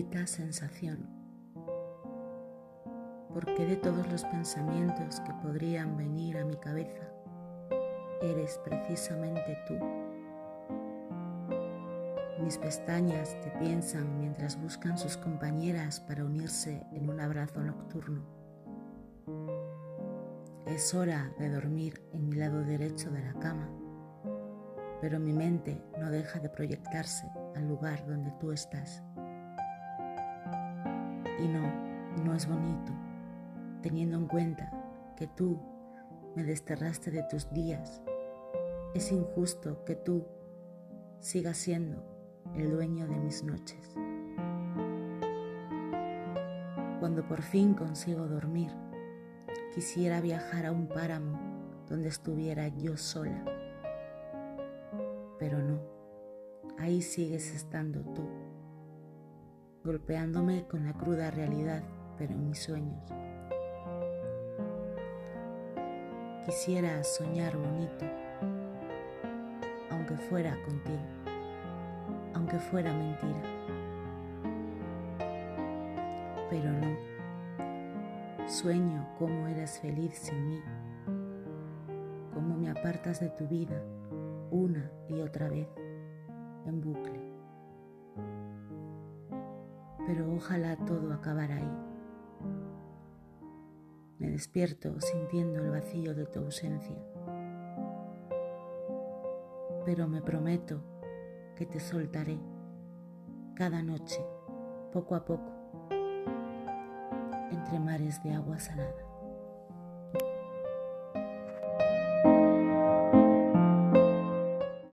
maldita sensación. Porque de todos los pensamientos que podrían venir a mi cabeza, eres precisamente tú? Mis pestañas te piensan mientras buscan sus compañeras para unirse en un abrazo nocturno. Es hora de dormir en mi lado derecho de la cama, pero mi mente no deja de proyectarse al lugar donde tú estás. Y no, no es bonito, teniendo en cuenta que tú me desterraste de tus días. Es injusto que tú sigas siendo el dueño de mis noches. Cuando por fin consigo dormir, quisiera viajar a un páramo donde estuviera yo sola. Pero no, ahí sigues estando tú, golpeándome con la cruda realidad, pero en mis sueños. Quisiera soñar bonito, aunque fuera contigo, aunque fuera mentira. Pero no, sueño cómo eres feliz sin mí, cómo me apartas de tu vida una y otra vez en bucle. Pero ojalá todo acabara ahí me despierto sintiendo el vacío de tu ausencia. Pero me prometo que te soltaré cada noche, poco a poco, entre mares de agua salada.